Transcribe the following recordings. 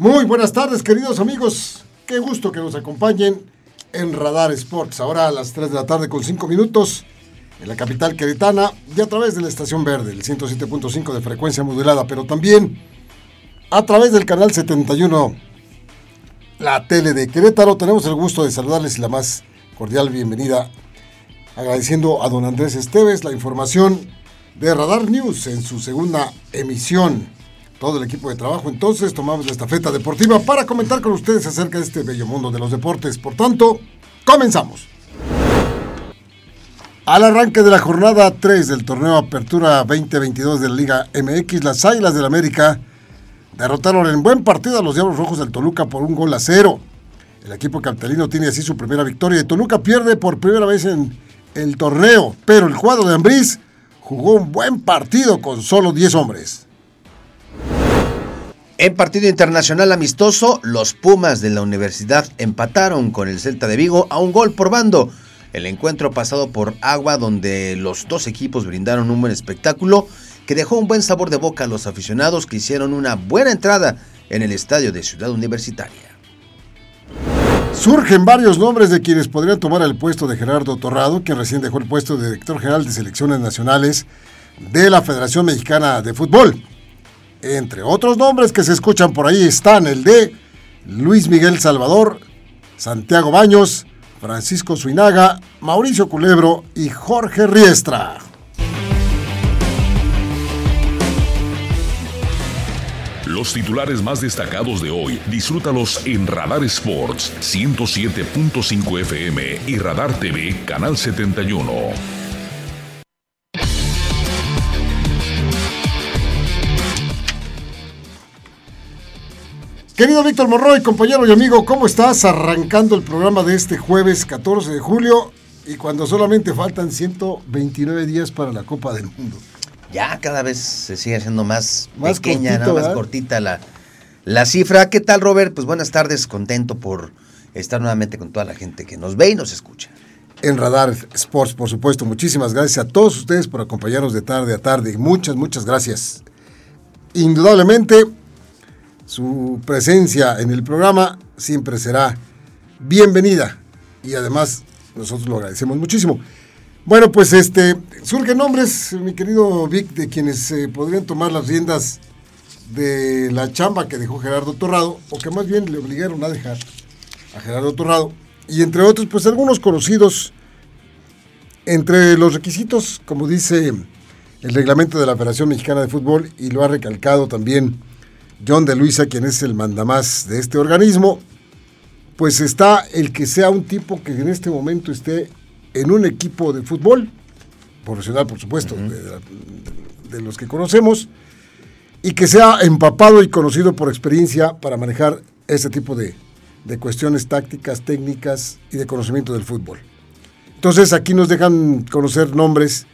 Muy buenas tardes, queridos amigos. Qué gusto que nos acompañen en Radar Sports. Ahora a las 3 de la tarde con 5 minutos en la capital queretana y a través de la estación verde, el 107.5 de frecuencia modulada, pero también a través del canal 71, la tele de Querétaro. Tenemos el gusto de saludarles y la más cordial bienvenida, agradeciendo a don Andrés Esteves la información de Radar News en su segunda emisión todo el equipo de trabajo. Entonces tomamos la estafeta deportiva para comentar con ustedes acerca de este bello mundo de los deportes. Por tanto, comenzamos. Al arranque de la jornada 3 del torneo Apertura 2022 de la Liga MX, las Águilas del América derrotaron en buen partido a los Diablos Rojos del Toluca por un gol a cero. El equipo capitalino tiene así su primera victoria y Toluca pierde por primera vez en el torneo, pero el cuadro de Ambriz jugó un buen partido con solo 10 hombres. En partido internacional amistoso, los Pumas de la Universidad empataron con el Celta de Vigo a un gol por bando. El encuentro pasado por agua donde los dos equipos brindaron un buen espectáculo que dejó un buen sabor de boca a los aficionados que hicieron una buena entrada en el estadio de Ciudad Universitaria. Surgen varios nombres de quienes podrían tomar el puesto de Gerardo Torrado, quien recién dejó el puesto de director general de selecciones nacionales de la Federación Mexicana de Fútbol. Entre otros nombres que se escuchan por ahí están el de Luis Miguel Salvador, Santiago Baños, Francisco Suinaga, Mauricio Culebro y Jorge Riestra. Los titulares más destacados de hoy, disfrútalos en Radar Sports 107.5 FM y Radar TV Canal 71. Querido Víctor Morroy, compañero y amigo, ¿cómo estás? Arrancando el programa de este jueves 14 de julio y cuando solamente faltan 129 días para la Copa del Mundo. Ya cada vez se sigue haciendo más, más pequeña, cortito, más cortita la, la cifra. ¿Qué tal, Robert? Pues buenas tardes, contento por estar nuevamente con toda la gente que nos ve y nos escucha. En Radar Sports, por supuesto, muchísimas gracias a todos ustedes por acompañarnos de tarde a tarde. Muchas, muchas gracias. Indudablemente, su presencia en el programa siempre será bienvenida y además nosotros lo agradecemos muchísimo. Bueno, pues este surgen nombres, mi querido Vic, de quienes eh, podrían tomar las riendas de la chamba que dejó Gerardo Torrado, o que más bien le obligaron a dejar a Gerardo Torrado, y entre otros, pues algunos conocidos, entre los requisitos, como dice el reglamento de la Federación Mexicana de Fútbol, y lo ha recalcado también John de Luisa, quien es el mandamás de este organismo, pues está el que sea un tipo que en este momento esté en un equipo de fútbol, profesional por supuesto, de, de, los que conocemos, y que sea empapado y conocido por experiencia para manejar este tipo de, de cuestiones tácticas, técnicas y de conocimiento del fútbol. Entonces aquí nos dejan conocer nombres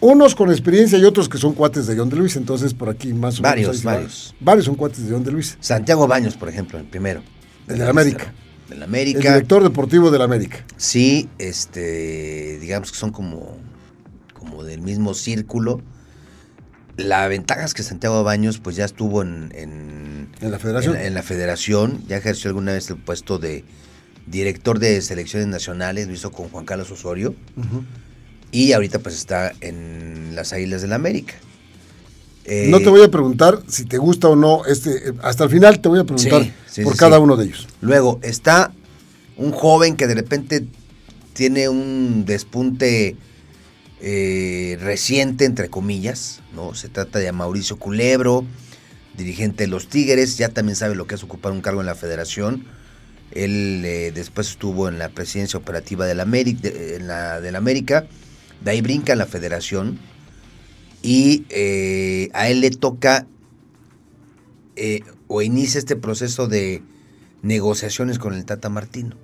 unos con experiencia y otros que son cuates de John de Luis, entonces por aquí más o varios, menos. Varios, varios. son cuates de John de Luis. Santiago Baños, por ejemplo, el primero. El de la América. Del América. El director deportivo del América. Sí, este, digamos que son como, como del mismo círculo. La ventaja es que Santiago Baños pues ya estuvo en... En, ¿En la federación. En, en, la federación, ya ejerció alguna vez el puesto de director de selecciones nacionales, lo hizo con Juan Carlos Osorio. Uh -huh y ahorita pues está en las Águilas del la América. Eh, no te voy a preguntar si te gusta o no este, hasta el final te voy a preguntar sí, sí, por sí, cada uno de ellos. Luego está un joven que de repente tiene un despunte eh, reciente, entre comillas, ¿no? Se trata de Mauricio Culebro, dirigente de los Tigres, ya también sabe lo que es ocupar un cargo en la federación. Él eh, después estuvo en la presidencia operativa de la América, de, en la, de la América de ahí brinca la federación y eh, a él le toca eh, o inicia este proceso de negociaciones con el Tata Martino.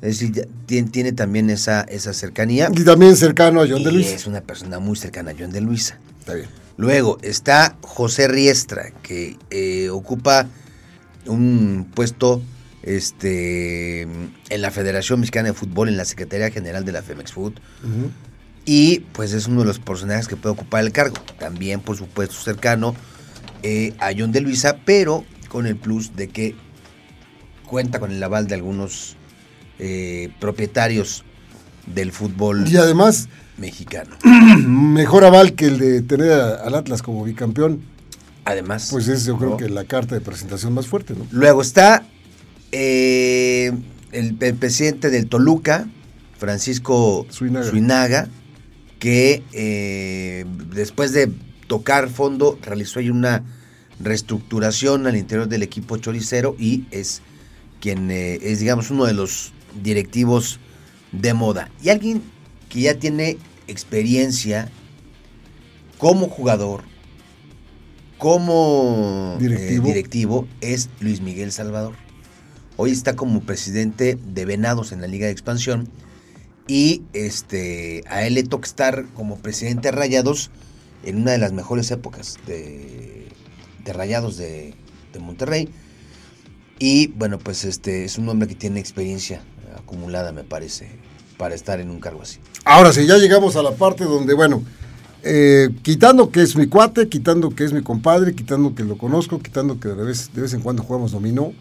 Es decir, tiene, también esa, esa cercanía. Y también cercano a John de Luisa. Es una persona muy cercana a John de Luisa. Está bien. Luego está José Riestra, que eh, ocupa un puesto este, en la Federación Mexicana de Fútbol, en la Secretaría General de la Femex Food. Y pues es uno de los personajes que puede ocupar el cargo. También, por supuesto, cercano eh, a John de Luisa, pero con el plus de que cuenta con el aval de algunos eh, propietarios del fútbol y además mexicano. Mejor aval que el de tener al Atlas como bicampeón. Además. Pues es yo creo que la carta de presentación más fuerte, ¿no? Luego está eh, el, presidente del Toluca, Francisco Suinaga, que eh, después de tocar fondo realizó ahí una reestructuración al interior del equipo choricero y es quien eh, es, digamos, uno de los directivos de moda. Y alguien que ya tiene experiencia como jugador, como directivo, directivo es Luis Miguel Salvador. Hoy está como presidente de Venados en la Liga de Expansión. Y este, a él le toca estar como presidente de Rayados en una de las mejores épocas de, Rayados de, Monterrey. Y bueno, pues este es un hombre que tiene experiencia acumulada, me parece, para estar en un cargo así. Ahora sí, ya llegamos a la parte donde, bueno, eh, quitando que es mi cuate, quitando que es mi compadre, quitando que lo conozco, quitando que de vez, de vez en cuando jugamos dominó,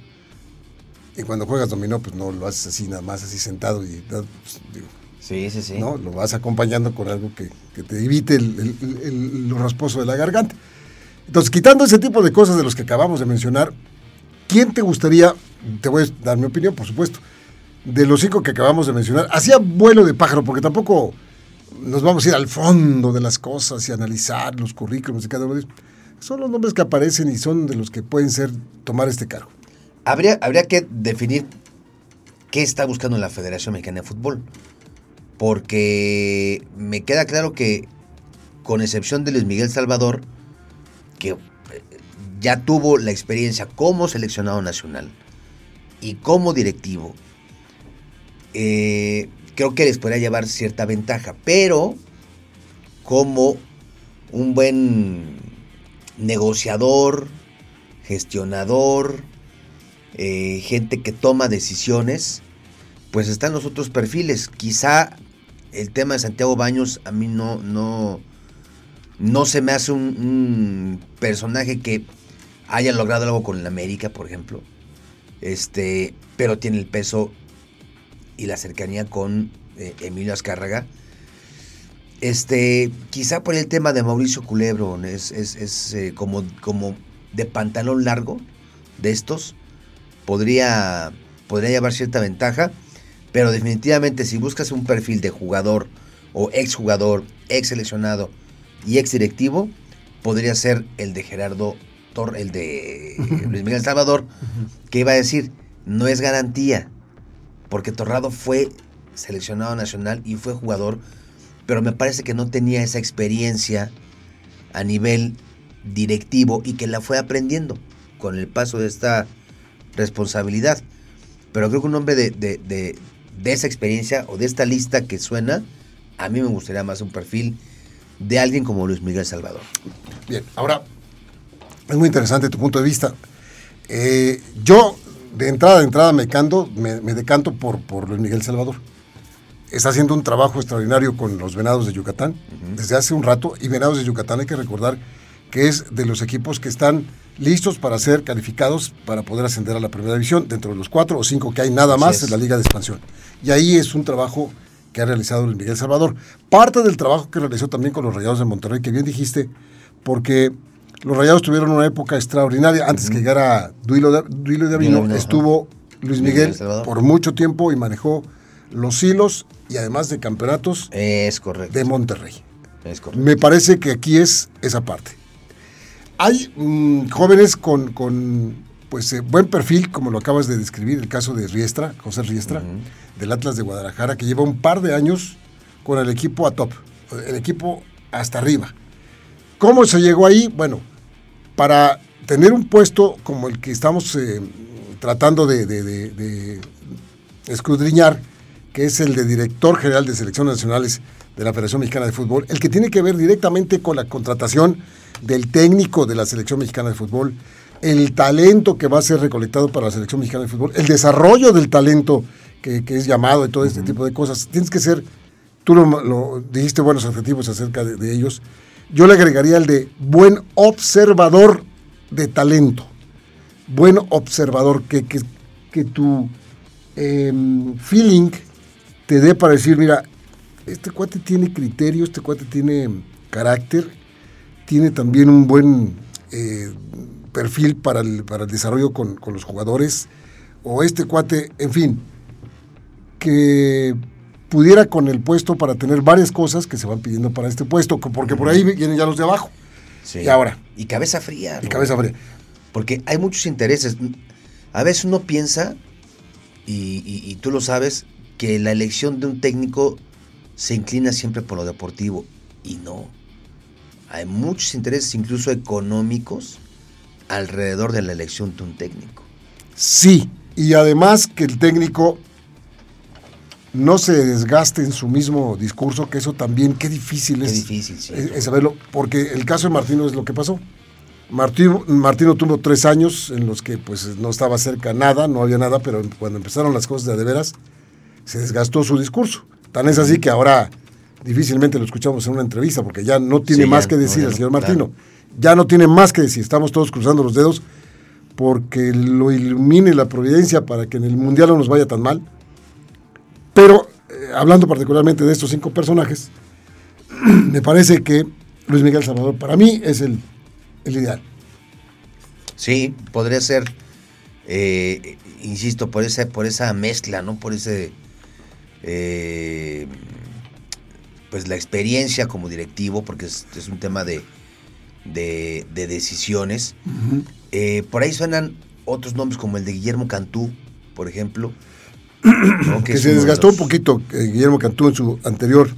y cuando juegas dominó, pues no lo haces así nada más, así sentado y pues, digo, sí, sí, sí. ¿no? Lo vas acompañando con algo que, te evite el, lo rasposo de la garganta. Entonces, quitando ese tipo de cosas de los que acabamos de mencionar, ¿quién te gustaría, te voy a dar mi opinión, por supuesto, de los cinco que acabamos de mencionar, hacía vuelo de pájaro, porque tampoco nos vamos a ir al fondo de las cosas y analizar los currículos de cada uno de ellos. Son los nombres que aparecen y son de los que pueden ser tomar este cargo. Habría, habría que definir qué está buscando la Federación Mexicana de Fútbol. Porque me queda claro que, con excepción de Luis Miguel Salvador, que eh, ya tuvo la experiencia como seleccionado nacional y como directivo, eh, creo que les podría llevar cierta ventaja, pero como un buen negociador, gestionador, eh, gente que toma decisiones, pues están los otros perfiles. Quizá el tema de Santiago Baños a mí no, no, no se me hace un, personaje que haya logrado algo con el América, por ejemplo. Este, pero tiene el peso y la cercanía con eh, Emilio Azcárraga. Este, quizá por el tema de Mauricio Culebro, es, es, eh, como, como de pantalón largo de estos podría, podría llevar cierta ventaja, pero definitivamente si buscas un perfil de jugador o exjugador, ex seleccionado y ex directivo, podría ser el de Gerardo Tor, el de Luis Miguel Salvador, que iba a decir, no es garantía, porque Torrado fue seleccionado nacional y fue jugador, pero me parece que no tenía esa experiencia a nivel directivo y que la fue aprendiendo con el paso de esta responsabilidad. Pero creo que un hombre de, de, esa experiencia o de esta lista que suena, a mí me gustaría más un perfil de alguien como Luis Miguel Salvador. Bien, ahora, es muy interesante tu punto de vista. Eh, yo, de entrada, de entrada, me, canto, me, decanto por, por Luis Miguel Salvador. Está haciendo un trabajo extraordinario con los Venados de Yucatán desde hace un rato. Y Venados de Yucatán hay que recordar que es de los equipos que están listos para ser calificados para poder ascender a la primera división, dentro de los cuatro o cinco que hay nada más en la Liga de Expansión. Y ahí es un trabajo que ha realizado el Miguel Salvador. Parte del trabajo que realizó también con los Rayados de Monterrey, que bien dijiste, porque los Rayados tuvieron una época extraordinaria. Antes que llegara Duilo de, Duilo de Avino, estuvo Luis Miguel, por mucho tiempo y manejó los hilos y además de campeonatos es correcto. de Monterrey. Es correcto. Me parece que aquí es esa parte. Hay mm, jóvenes con, pues eh, buen perfil, como lo acabas de describir, el caso de Riestra, José Riestra, del Atlas de Guadalajara, que lleva un par de años con el equipo a top, el equipo hasta arriba. ¿Cómo se llegó ahí? Bueno, para tener un puesto como el que estamos eh, tratando de, de, de, escudriñar, que es el de director general de selecciones nacionales de la Federación Mexicana de Fútbol, el que tiene que ver directamente con la contratación del técnico de la Selección Mexicana de Fútbol, el talento que va a ser recolectado para la Selección Mexicana de Fútbol, el desarrollo del talento que, es llamado y todo este tipo de cosas. Tienes que ser, tú lo, dijiste buenos adjetivos acerca de, ellos, yo le agregaría el de buen observador de talento, buen observador, que, que, tu em, feeling te dé para decir, mira, este cuate tiene criterio, este cuate tiene carácter, tiene también un buen eh, perfil para el, para el desarrollo con, con, los jugadores, o este cuate, en fin, que pudiera con el puesto para tener varias cosas que se van pidiendo para este puesto, porque por ahí vienen ya los de abajo. Sí. Y ahora. Y cabeza fría. Y cabeza fría. Porque hay muchos intereses. A veces uno piensa, y, y tú lo sabes, que la elección de un técnico se inclina siempre por lo deportivo. Y no. Hay muchos intereses, incluso económicos, alrededor de la elección de un técnico. Sí, y además que el técnico no se desgaste en su mismo discurso, que eso también, qué difícil es, difícil, es, saberlo, porque el caso de Martino es lo que pasó. Martino, Martino tuvo tres años en los que pues no estaba cerca nada, no había nada, pero cuando empezaron las cosas de, de veras, se desgastó su discurso. Tan es así que ahora difícilmente lo escuchamos en una entrevista, porque ya no tiene más que decir el señor Martino. Ya no tiene más que decir, estamos todos cruzando los dedos porque lo ilumine la providencia para que en el Mundial no nos vaya tan mal pero eh, hablando particularmente de estos cinco personajes, me parece que Luis Miguel Salvador para mí es el, ideal. Sí, podría ser, eh, insisto, por esa, por esa mezcla, ¿no? Por ese, eh, pues la experiencia como directivo, porque es, un tema de, de, decisiones. por ahí suenan otros nombres como el de Guillermo Cantú, por ejemplo, que, se desgastó un poquito eh, Guillermo Cantú en su anterior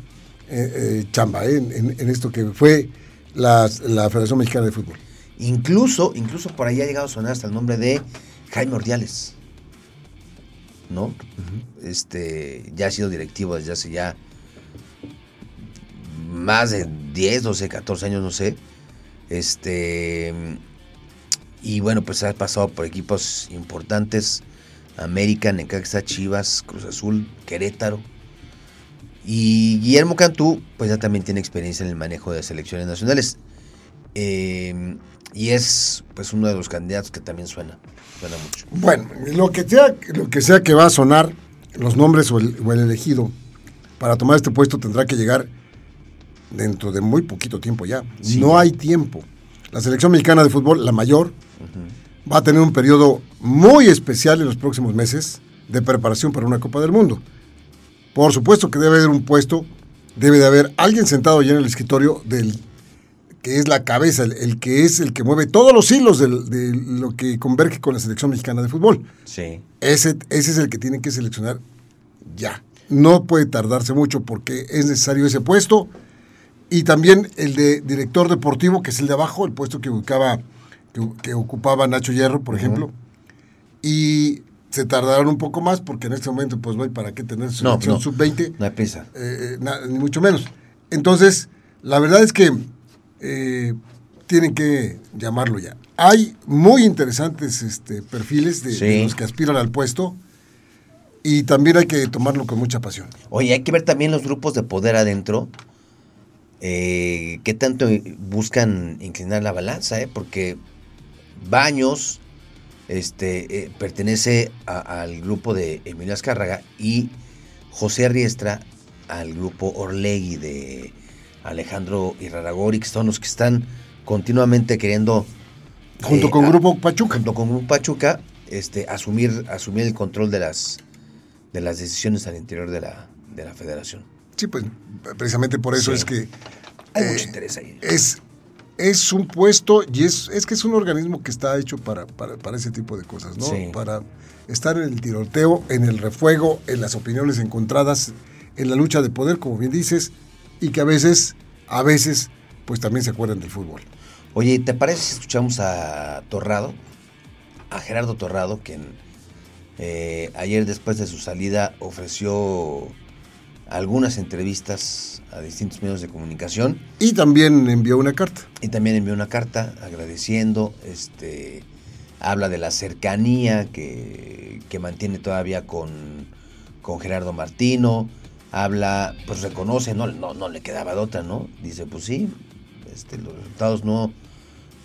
eh, eh, chamba, en, esto que fue la, Federación Mexicana de Fútbol. Incluso, incluso por ahí ha llegado a sonar hasta el nombre de Jaime Ordiales. ¿No? Este, ya ha sido directivo desde hace ya más de 10, 12, 14 años, no sé. Este, y bueno, pues ha pasado por equipos importantes América, Necaxa, Chivas, Cruz Azul, Querétaro. Y Guillermo Cantú, pues ya también tiene experiencia en el manejo de selecciones nacionales. Eh, y es pues uno de los candidatos que también suena, suena mucho. Bueno, lo que sea, lo que sea que va a sonar, los nombres o el, elegido para tomar este puesto tendrá que llegar dentro de muy poquito tiempo ya. No hay tiempo. La selección mexicana de fútbol, la mayor, va a tener un periodo muy especial en los próximos meses de preparación para una Copa del Mundo. Por supuesto que debe haber un puesto, debe de haber alguien sentado ya en el escritorio del que es la cabeza, el, que es el que mueve todos los hilos de, lo que converge con la selección mexicana de fútbol. Sí. Ese, ese es el que tienen que seleccionar ya. No puede tardarse mucho porque es necesario ese puesto. Y también el de director deportivo, que es el de abajo, el puesto que ubicaba que, ocupaba Nacho Hierro, por ejemplo. Y se tardaron un poco más porque en este momento, pues, no hay para qué tener no, sub-20. No hay prisa. Eh, eh, ni mucho menos. Entonces, la verdad es que eh, tienen que llamarlo ya. Hay muy interesantes este, perfiles de, los que aspiran al puesto y también hay que tomarlo con mucha pasión. Oye, hay que ver también los grupos de poder adentro. Eh, ¿Qué tanto buscan inclinar la balanza? Eh? Porque Baños este, eh, pertenece al grupo de Emilio Azcárraga y José Arriestra al grupo Orlegui de Alejandro Irraragori, que son los que están continuamente queriendo... Junto eh, con Grupo Pachuca. Junto con Grupo Pachuca, este, asumir, asumir el control de las, de las decisiones al interior de la, de la federación. Sí, pues precisamente por eso es que... Hay mucho eh, interés ahí. Es, es un puesto y es, es que es un organismo que está hecho para, para, ese tipo de cosas, ¿no? Para estar en el tiroteo, en el refuego, en las opiniones encontradas, en la lucha de poder, como bien dices, y que a veces, a veces, pues también se acuerdan del fútbol. Oye, ¿te parece si escuchamos a Torrado? A Gerardo Torrado, quien Eh, ayer después de su salida ofreció algunas entrevistas a distintos medios de comunicación. Y también envió una carta. Y también envió una carta agradeciendo, este, habla de la cercanía que, que mantiene todavía con, con, Gerardo Martino, habla, pues reconoce, no, no, no le quedaba de otra, ¿no? Dice, pues sí, este, los resultados no,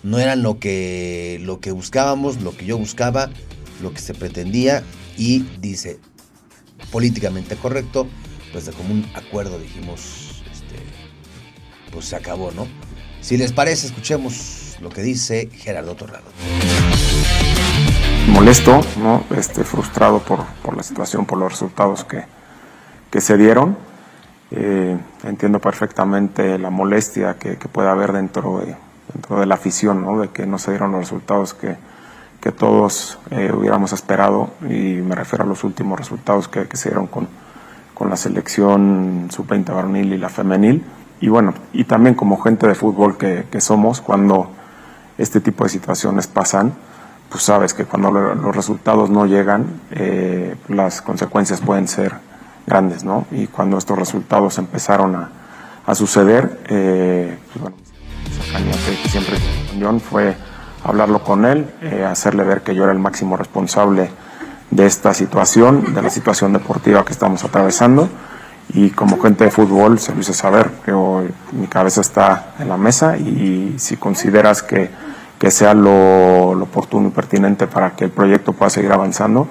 no eran lo que, lo que buscábamos, lo que yo buscaba, lo que se pretendía, y dice, políticamente correcto, pues de común acuerdo dijimos, este, pues se acabó, ¿no? Si les parece, escuchemos lo que dice Gerardo Torrado. Molesto, ¿no? Este, frustrado por, por la situación, por los resultados que, que se dieron. Eh, entiendo perfectamente la molestia que, puede haber dentro de, dentro de la afición, ¿no? de que no se dieron los resultados que, que todos eh, hubiéramos esperado y me refiero a los últimos resultados que, que se dieron con, con la selección sub-20 varonil y la femenil. Y bueno, y también como gente de fútbol que, que, somos, cuando este tipo de situaciones pasan, pues sabes que cuando los resultados no llegan, eh, las consecuencias pueden ser grandes, ¿no? Y cuando estos resultados empezaron a, a suceder, eh, pues bueno, que, siempre fue hablarlo con él, eh, hacerle ver que yo era el máximo responsable de esta situación, de la situación deportiva que estamos atravesando. Y como gente de fútbol se lo hice saber, hoy mi cabeza está en la mesa y si consideras que, que sea lo, lo, oportuno y pertinente para que el proyecto pueda seguir avanzando,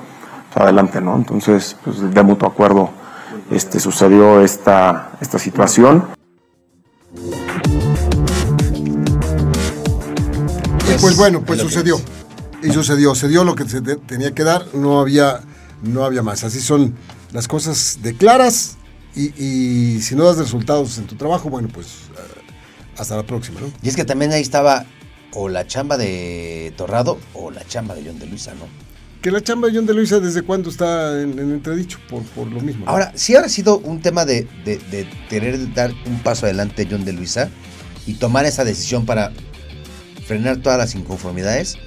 pues adelante, ¿no? Entonces, pues de mutuo acuerdo este, sucedió esta, esta situación. Y pues bueno, pues sucedió. Y sucedió, se dio lo que se tenía que dar, no había, no había más. Así son las cosas de claras y, y si no das resultados en tu trabajo, bueno, pues uh, hasta la próxima, ¿no? Y es que también ahí estaba o la chamba de Torrado o la chamba de John de Luisa, ¿no? Que la chamba de John de Luisa, ¿desde cuándo está en, en entredicho? Por, por, lo mismo. Ahora, si habrá sido un tema de, de, de querer dar un paso adelante John de Luisa y tomar esa decisión para frenar todas las inconformidades,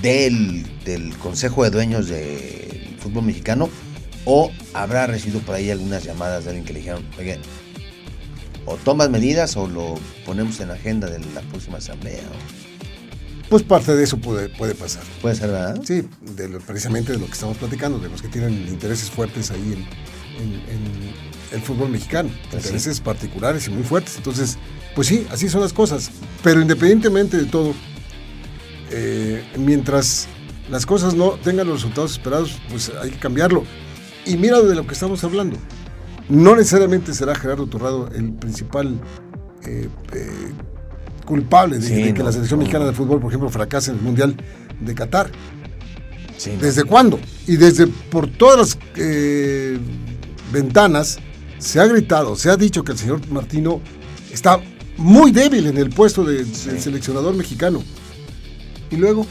del, del Consejo de Dueños del Fútbol Mexicano o habrá recibido por ahí algunas llamadas de alguien que le dijeron, oye, o tomas medidas o lo ponemos en la agenda de la próxima asamblea. Pues parte de eso puede, puede pasar. Puede ser, ¿verdad? Sí, de lo, precisamente de lo que estamos platicando, de los que tienen intereses fuertes ahí en, en, en el fútbol mexicano, pues intereses sí. particulares y muy fuertes. Entonces, pues sí, así son las cosas. Pero independientemente de todo, eh, mientras las cosas no tengan los resultados esperados, pues hay que cambiarlo. Y mira de lo que estamos hablando. No necesariamente será Gerardo Torrado el principal eh, eh, culpable de, sí, de que no, la selección no. mexicana de fútbol, por ejemplo, fracase en el Mundial de Qatar. Sí, ¿Desde cuándo? Y desde por todas las eh, ventanas se ha gritado, se ha dicho que el señor Martino está muy débil en el puesto de, sí. del seleccionador mexicano. Y luego,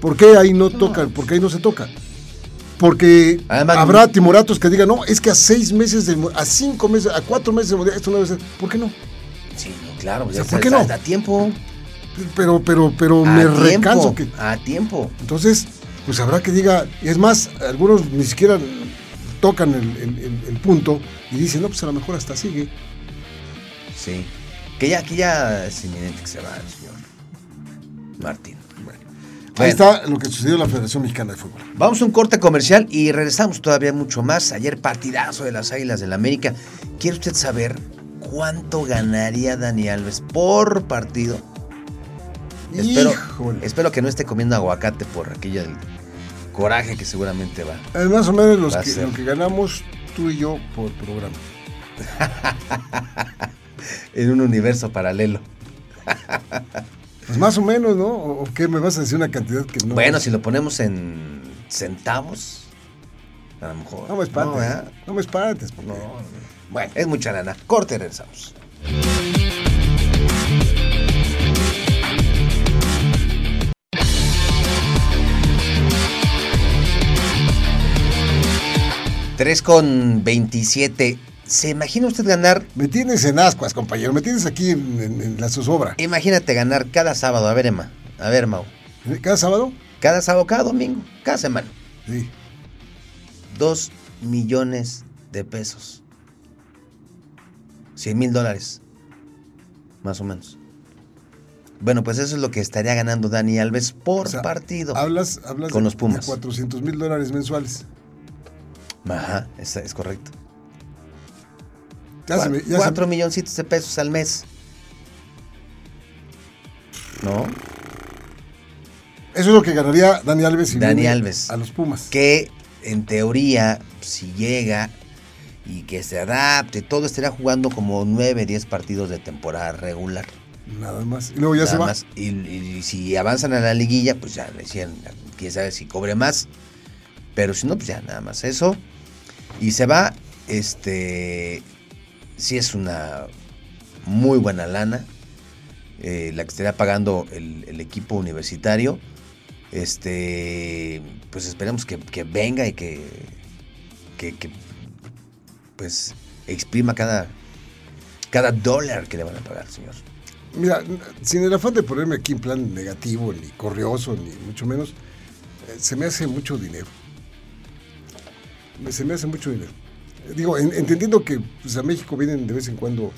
¿por qué ahí no, no. tocan? ¿Por qué ahí no se toca? Porque Además, habrá timoratos que digan, no, es que a seis meses, de, a cinco meses, a cuatro meses de mundial, esto no debe ser. ¿Por qué no? Claro, o sea, ¿por qué no? Da tiempo. Pero, pero, pero a me tiempo, recanso que. A tiempo. Entonces, pues habrá que diga, y es más, algunos ni siquiera tocan el, el, el, el punto y dicen, no, pues a lo mejor hasta sigue. Sí. Que ya, que ya es inminente que se va el señor Martín. Bueno. Ahí está lo que sucedió en la Federación Mexicana de Fútbol. Vamos a un corte comercial y regresamos todavía mucho más. Ayer partidazo de las Águilas del la América. ¿Quiere usted saber cuánto ganaría Dani Alves por partido? Espero, espero, que no esté comiendo aguacate por aquella del coraje que seguramente va. Es más o menos los que, lo que ganamos tú y yo por programa. en un universo paralelo. pues más o menos, ¿no? ¿O qué me vas a decir una cantidad que no? Bueno, si lo ponemos en centavos, a lo mejor. No me espantes. No, ¿eh? no me espantes. Porque... No, bueno, es mucha lana. Corte, regresamos. Tres con veintisiete. ¿Se imagina usted ganar? Me tienes en ascuas, compañero. Me tienes aquí en, en, en, la zozobra. Imagínate ganar cada sábado. A ver, Emma. A ver, Mau. ¿Cada sábado? Cada sábado, cada domingo, cada semana. Sí. 2 millones de pesos. 100 mil dólares. Más o menos. Bueno, pues eso es lo que estaría ganando Dani Alves por O sea, partido. Hablas, hablas Con de, los Pumas. de 400 mil dólares mensuales. Ajá, es, es correcto. Ya se Cua- me- ya se Cuatro me- milloncitos de pesos al mes. ¿No? Eso es lo que ganaría Dani Alves si Dani Alves. a los Pumas. Que en teoría, si llega y que se adapte, todo estaría jugando como 9, 10 partidos de temporada regular. Nada más. Y luego ya Nada se va. más. Y, y si avanzan a la liguilla, pues ya decían, quién sabe si cobre más. Pero si no, pues ya nada más eso. Y se va, este, sí es una muy buena lana. eh, la que estaría pagando el, el equipo universitario. Este, pues esperemos que, que venga y que, que, pues exprima cada, cada dólar que le van a pagar, señor. Mira, sin el afán de ponerme aquí en plan negativo, ni corrioso, ni mucho menos, eh, se me hace mucho dinero. Se me hace mucho dinero. Digo, en- entendiendo que pues, a México vienen de vez en cuando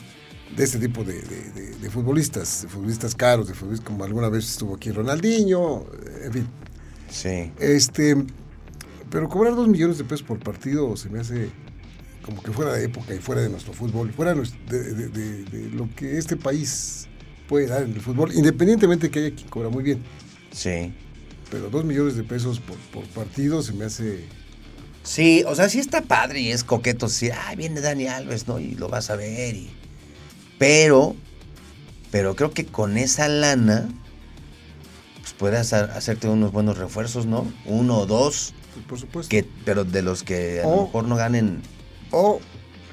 de este tipo de, de- de- de futbolistas, de futbolistas caros, de futbolistas como alguna vez estuvo aquí Ronaldinho, eh, en fin. Sí. Este, pero cobrar dos millones de pesos por partido se me hace como que fuera de época y fuera de nuestro fútbol, fuera de lo que este país puede dar en el fútbol, independientemente que haya quien cobra muy bien. Sí. Pero dos millones de pesos por, por partido se me hace... Sí, o sea, sí está padre y es coqueto. Sí, ay, viene Dani Alves, ¿no? Y lo vas a ver. Y... Pero, pero creo que con esa lana, pues puedes ha- hacerte unos buenos refuerzos, ¿no? Uno o dos, pues, por supuesto. que, pero de los que a O- lo mejor no ganen. O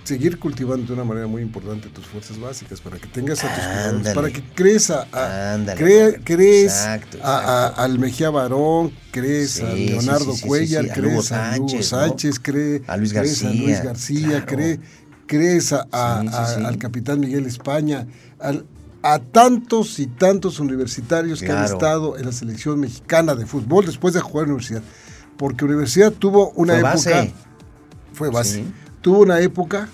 seguir cultivando de una manera muy importante tus fuerzas básicas para que tengas a tus Ándale. para que crees a, a- Ándale, crees Exacto, a- a- exacto. al Mejía Barón, crees Sí, a Leonardo sí, sí, Cuellar, a crees a Lugo Sánchez, cree- A Luis crees a García, Luis García, claro. cree- crees a, a- Sí, sí, a- sí. al capitán Miguel España, al- a tantos y tantos universitarios que han estado en la selección mexicana de fútbol después de jugar en universidad. Porque universidad tuvo una Fue época base. fue base. Tuvo una época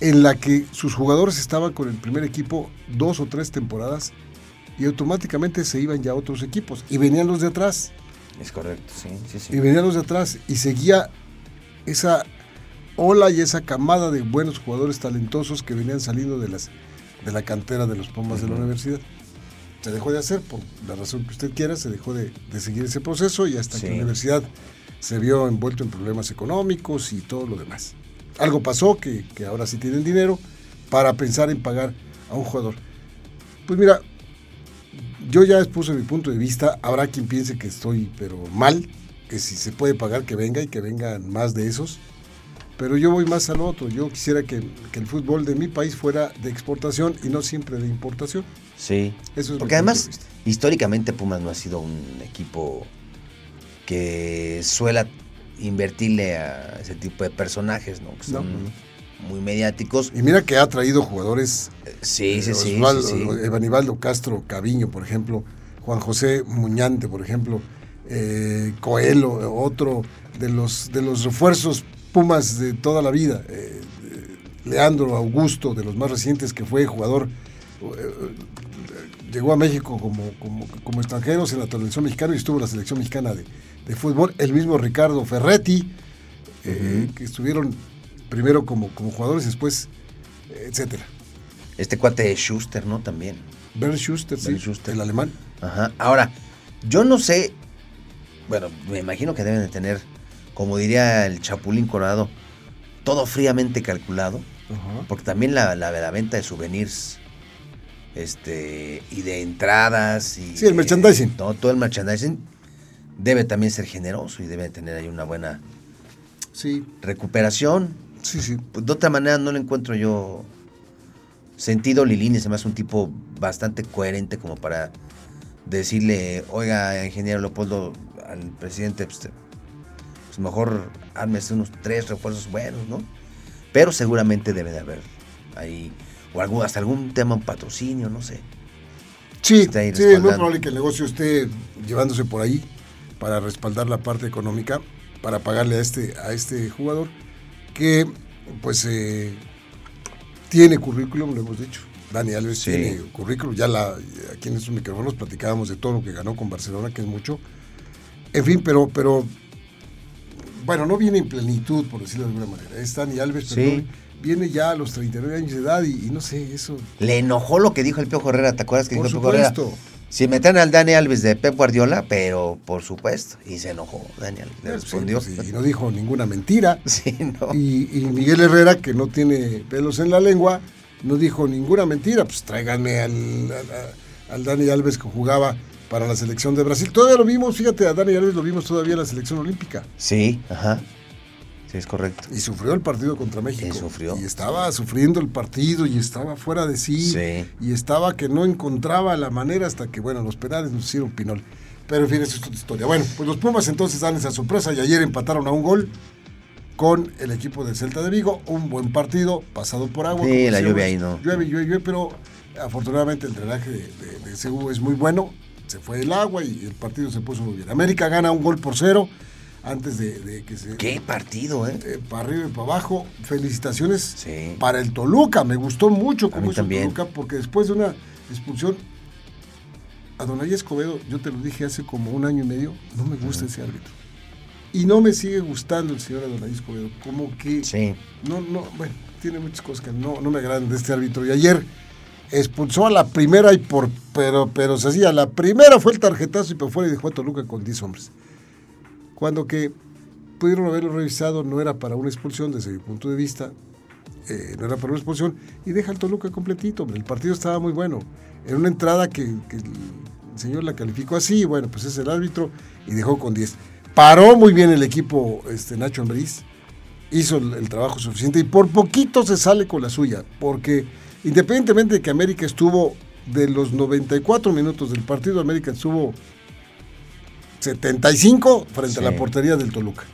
en la que sus jugadores estaban con el primer equipo dos o tres temporadas y automáticamente se iban ya a otros equipos y venían los de atrás Es correcto, sí, sí, sí. y venían los de atrás y seguía esa ola y esa camada de buenos jugadores talentosos que venían saliendo de las de la cantera de los Pumas de la universidad. Se dejó de hacer por la razón que usted quiera, se dejó de, de seguir ese proceso y hasta que la universidad se vio envuelto en problemas económicos y todo lo demás. Algo pasó que, que ahora sí tienen dinero para pensar en pagar a un jugador. Pues mira, yo ya expuse mi punto de vista, habrá quien piense que estoy pero mal, que si se puede pagar que venga y que vengan más de esos, pero yo voy más al otro, yo quisiera que, que el fútbol de mi país fuera de exportación y no siempre de importación. Sí. Eso es Porque además, históricamente Pumas no ha sido un equipo que suela invertirle a ese tipo de personajes, ¿no? Que No. son muy mediáticos. Y mira que ha traído jugadores, Sí, sí, eh, sí. Osvaldo- sí, sí. Evanibaldo Castro Caviño, por ejemplo, Juan José Muñante, por ejemplo, eh, Coelho, otro de los, de los refuerzos Pumas de toda la vida, eh, eh, Leandro Augusto, de los más recientes, que fue jugador, eh, llegó a México como, como, como extranjeros en la televisión mexicana y estuvo en la selección mexicana de, de fútbol, el mismo Ricardo Ferretti, eh, que estuvieron primero como, como jugadores, después, etcétera. Este cuate de Schuster, ¿no? También. Bernd Schuster, sí, Schuster. el alemán. Ajá. Ahora, yo no sé. Bueno, me imagino que deben de tener, como diría el Chapulín Colorado, todo fríamente calculado. Porque también la, la, la venta de souvenirs este y de entradas y Sí, el merchandising. todo, todo el merchandising debe también ser generoso y debe tener ahí una buena Sí, recuperación. sí, sí. Pues de otra manera no le encuentro yo sentido. Lilini se me hace un tipo bastante coherente como para decirle, oiga, ingeniero Leopoldo, al presidente, pues, pues mejor ármese unos tres refuerzos buenos, ¿no? Pero seguramente debe de haber ahí, o algún, hasta algún tema, un patrocinio, no sé. Sí, sí, es muy probable que el negocio esté llevándose por ahí para respaldar la parte económica. para pagarle a este, a este jugador que pues eh, tiene currículum, lo hemos dicho. Dani Alves tiene currículum, ya la, aquí en estos micrófonos platicábamos de todo lo que ganó con Barcelona, que es mucho. En fin, pero, pero bueno, no viene en plenitud, por decirlo de alguna manera. Es Dani Alves, pero viene ya a los 39 años de edad y, no sé, eso. Le enojó lo que dijo el Pio Herrera, ¿te acuerdas que dijo el Pio Herrera? Si meten al Dani Alves de Pep Guardiola, pero por supuesto. Y se enojó Daniel, le pues respondió. y no dijo ninguna mentira. Sí, no. y, Miguel Herrera, que no tiene pelos en la lengua, no dijo ninguna mentira. Pues tráiganme al, al, Dani Alves que jugaba para la selección de Brasil. Todavía lo vimos, fíjate, a Dani Alves lo vimos todavía en la selección olímpica. Sí, ajá. Sí, es correcto. Y sufrió el partido contra México. Y sufrió. Y estaba sufriendo el partido y estaba fuera de sí. sí. Y estaba que no encontraba la manera hasta que, bueno, los penales nos hicieron pinol. Pero en fin, eso es otra historia. Bueno, pues los Pumas entonces dan esa sorpresa y ayer empataron a un gol con el equipo del Celta de Vigo. Un buen partido, pasado por agua. Sí, la lluvia ahí no. Llueve, llueve, llueve, pero afortunadamente el drenaje de, de, de es muy bueno. Se fue el agua y el partido se puso muy bien. América gana un gol por cero antes de, que se... Qué partido, ¿eh? ¿eh? Para arriba y para abajo. Felicitaciones para el Toluca. Me gustó mucho cómo hizo el Toluca porque después de una expulsión, a Donay Escobedo, yo te lo dije hace como un año y medio, no me gusta ese árbitro. Y no me sigue gustando el señor Adonai Escobedo. Como que... Sí. No, no, bueno, tiene muchas cosas que no, no me agradan de este árbitro. Y ayer expulsó a la primera y por... Pero, pero se hacía, la primera fue el tarjetazo y por fuera y dejó a Toluca con 10 hombres cuando que pudieron haberlo revisado no era para una expulsión desde mi punto de vista, eh, no era para una expulsión, y deja el Toluca completito, el partido estaba muy bueno. Era una entrada que, el señor la calificó así, bueno, pues es el árbitro, y dejó con 10. Paró muy bien el equipo este, Nacho Ambriz, hizo el, trabajo suficiente y por poquito se sale con la suya, porque independientemente de que América estuvo de los 94 minutos del partido, América estuvo 75 frente a la portería del Toluca.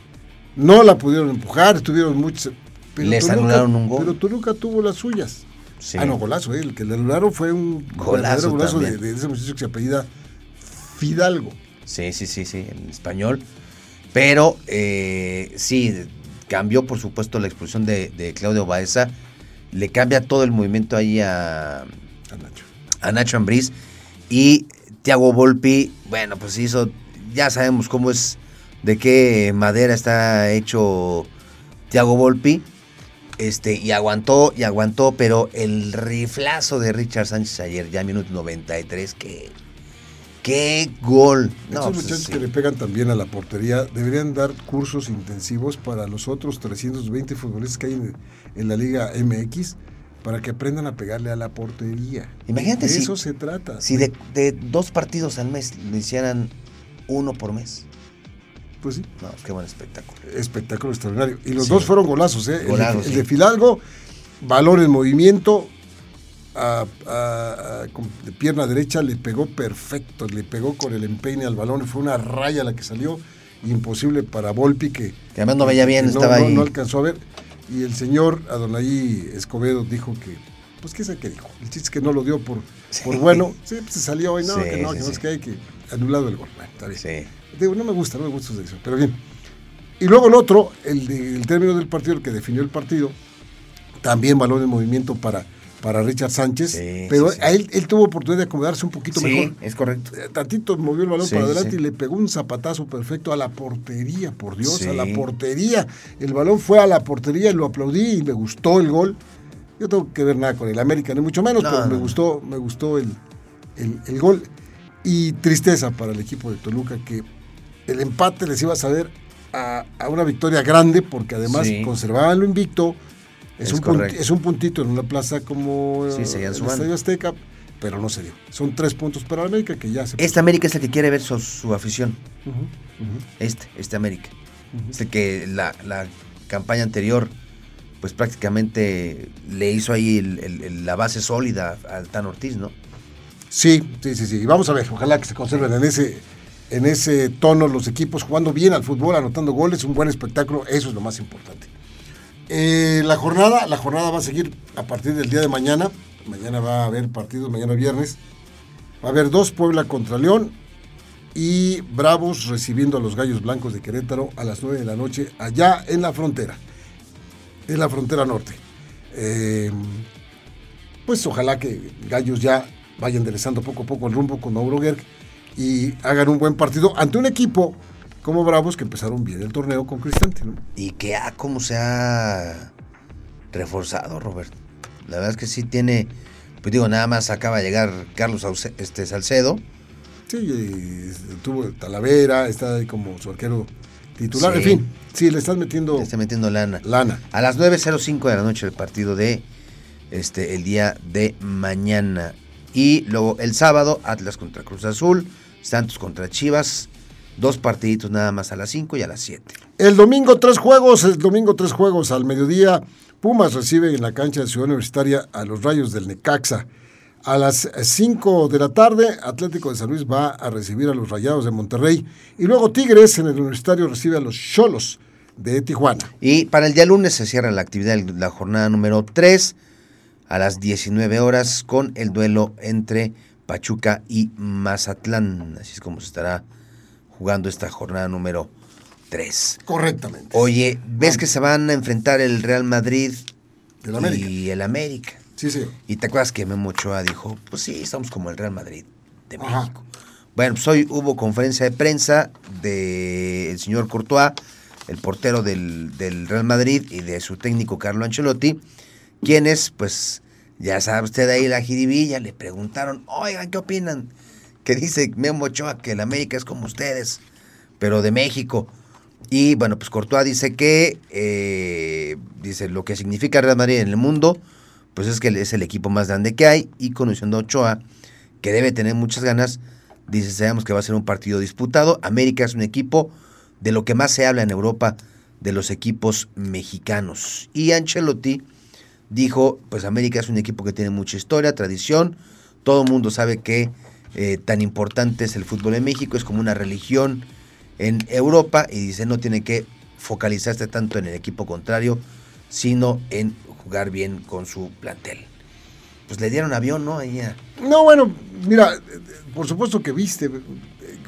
No la pudieron empujar, estuvieron muchos. Les anularon un gol. Pero Toluca tuvo las suyas. Ah, no, golazo, eh, el que le anularon fue un golazo, golazo de, ese muchacho que se apellida Fidalgo. Sí, sí, sí, sí, en español. Pero eh, sí, cambió por supuesto la expulsión de, Claudio Baeza. Le cambia todo el movimiento ahí a, a Nacho. A Nacho Ambriz. Y Thiago Volpi, bueno, pues hizo ya sabemos cómo es, de qué madera está hecho Thiago Volpi. Este, y aguantó, y aguantó, pero el riflazo de Richard Sánchez ayer, ya minuto 93, que. ¡Qué gol! Estos pues, muchachos que le pegan también a la portería deberían dar cursos intensivos para los otros 320 futbolistas que hay en, la Liga MX para que aprendan a pegarle a la portería. Imagínate de eso se trata. Si de, de, dos partidos al mes lo hicieran uno por mes. Pues sí. No, qué buen espectáculo. Espectáculo extraordinario. Y los dos fueron golazos, ¿eh? el, de Fidalgo, balón en movimiento, de pierna derecha, le pegó perfecto, le pegó con el empeine al balón, fue una raya la que salió, imposible para Volpi, que, que además no veía bien, estaba ahí. No alcanzó a ver. Y el señor Adonai Escobedo dijo que, pues qué sé qué dijo, el chiste es que no lo dio por, por bueno, sí, pues se salió hoy, no, que no, que no es que hay que anulado el gol. Bueno, está bien. Digo, no me gusta, no me gusta su decisión, pero bien. Y luego el otro, el, el término del partido, el que definió el partido, también balón de movimiento para, para Richard Sánchez, pero él, él, tuvo oportunidad de acomodarse un poquito mejor. es correcto. Eh, tantito movió el balón para adelante y le pegó un zapatazo perfecto a la portería, por Dios, a la portería. El balón fue a la portería y lo aplaudí y me gustó el gol. Yo tengo que ver nada con el América, ni mucho menos, pero me gustó, me gustó el, el, el gol. Y tristeza para el equipo de Toluca que el empate les iba a saber a, una victoria grande porque además conservaban lo invicto. Es, un es, un puntito en una plaza como sí, el Estadio Azteca, pero no se dio. Son tres puntos para América que ya se... Este América es el que quiere ver su, afición. Este, este América. Es el que la, campaña anterior pues prácticamente le hizo ahí la base sólida al Tan Ortiz, ¿no? Sí, sí, sí, sí. Y vamos a ver, ojalá que se conserven en ese, en ese tono los equipos jugando bien al fútbol, anotando goles, un buen espectáculo, eso es lo más importante. Eh, la jornada, la jornada va a seguir a partir del día de mañana. Mañana va a haber partidos, mañana viernes. Va a haber dos, Puebla contra León y Bravos recibiendo a los Gallos Blancos de Querétaro a las 9 de la noche allá en la frontera, en la frontera norte. Eh, pues ojalá que Gallos ya vayan enderezando poco a poco el rumbo con Mauro y hagan un buen partido ante un equipo como Bravos que empezaron bien el torneo con Cristante. ¿no? Y que ah, cómo se ha reforzado, Robert. La verdad es que sí tiene, pues digo, nada más acaba de llegar Carlos este, Salcedo. Sí, y tuvo Talavera, está ahí como su arquero titular. Sí. En fin, sí, le estás metiendo Le está metiendo lana. lana. A las 9.05 de la noche el partido de este el día de mañana. Y luego el sábado, Atlas contra Cruz Azul, Santos contra Chivas. Dos partiditos nada más a las 5 y a las 7. El domingo tres juegos, el domingo tres juegos al mediodía. Pumas recibe en la cancha de Ciudad Universitaria a los Rayos del Necaxa. A las 5 de la tarde, Atlético de San Luis va a recibir a los Rayados de Monterrey. Y luego Tigres en el Universitario recibe a los Cholos de Tijuana. Y para el día lunes se cierra la actividad de la jornada número 3 a las 19 horas con el duelo entre Pachuca y Mazatlán. Así es como se estará jugando esta jornada número 3. Correctamente. Oye, ¿ves que se van a enfrentar el Real Madrid América. y el América? Sí, sí. Y te acuerdas que Memo Ochoa dijo, pues sí, estamos como el Real Madrid de Ajá. México. Bueno, pues hoy hubo conferencia de prensa del señor Courtois, el portero del, del Real Madrid, y de su técnico Carlo Ancelotti, quienes, pues, ya sabe usted ahí la jiribilla, le preguntaron, oigan, ¿qué opinan? Que dice Memo Ochoa que el América es como ustedes, pero de México. Y bueno, pues Courtois dice que, eh, dice, lo que significa Real Madrid en el mundo, pues es que es el equipo más grande que hay, y conociendo a Ochoa, que debe tener muchas ganas, dice, sabemos que va a ser un partido disputado. América es un equipo de lo que más se habla en Europa, de los equipos mexicanos. Y Ancelotti dijo, pues América es un equipo que tiene mucha historia, tradición, todo el mundo sabe que eh, tan importante es el fútbol en México, es como una religión en Europa, y dice, no tiene que focalizarse tanto en el equipo contrario, sino en jugar bien con su plantel. Pues le dieron avión, ¿no? Ahí a- No, bueno, mira, eh, por supuesto que viste, eh,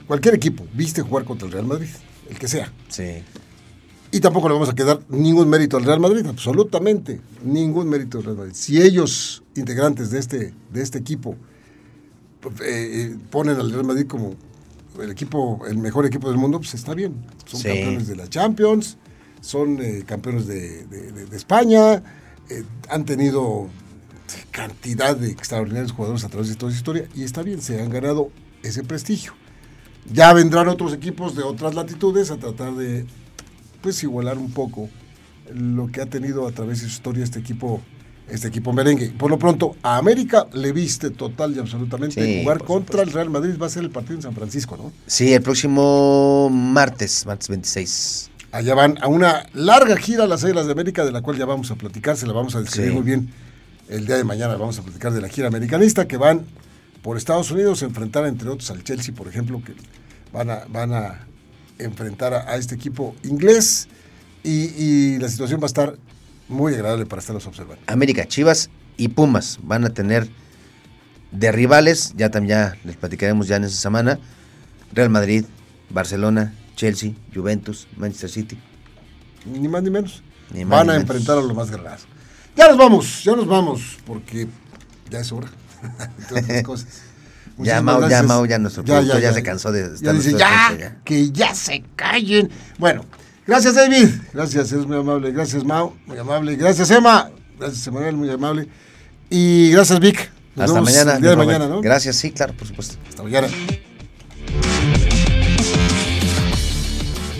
cualquier equipo, viste jugar contra el Real Madrid, el que sea. Sí. Y tampoco le vamos a quedar ningún mérito al Real Madrid, absolutamente ningún mérito al Real Madrid. Si ellos, integrantes de este, de este equipo, eh, eh, ponen al Real Madrid como el equipo, el mejor equipo del mundo, pues está bien. Son Sí. campeones de la Champions, son eh, campeones de, de- de- de España, eh, han tenido cantidad de extraordinarios jugadores a través de toda su historia y está bien, se han ganado ese prestigio. Ya vendrán otros equipos de otras latitudes a tratar de pues igualar un poco lo que ha tenido a través de su historia este equipo este equipo merengue. Por lo pronto, a América le viste total y absolutamente Sí, jugar contra el Real Madrid va a ser el partido en San Francisco, ¿no? Sí, el próximo martes, martes 26. Allá van a una larga gira a las Águilas de América, de la cual ya vamos a platicar, se la vamos a describir Sí. muy bien el día de mañana. Vamos a platicar de la gira americanista que van por Estados Unidos a enfrentar, entre otros, al Chelsea, por ejemplo, que van a, van a enfrentar a, a este equipo inglés y, y la situación va a estar muy agradable para estarlos observando. América, Chivas y Pumas van a tener de rivales, ya también ya les platicaremos ya en esa semana, Real Madrid, Barcelona, Chelsea, Juventus, Manchester City. Ni más ni menos. Ni más van ni a menos. enfrentar a los más guerreros. Ya nos vamos, ya nos vamos, porque ya es hora. Cosas. Ya Mau, ya. Mau, ya nuestro productor ya se cansó de estar Ya dice, ya, ya". que ya se callen. Bueno, gracias David, gracias, es muy amable. Gracias Mau, muy amable. Gracias Emma, gracias Emanuel, muy amable. Y gracias Vic. Nos Hasta mañana. Día de mañana, ¿no? Gracias, sí, claro, por supuesto. Hasta mañana.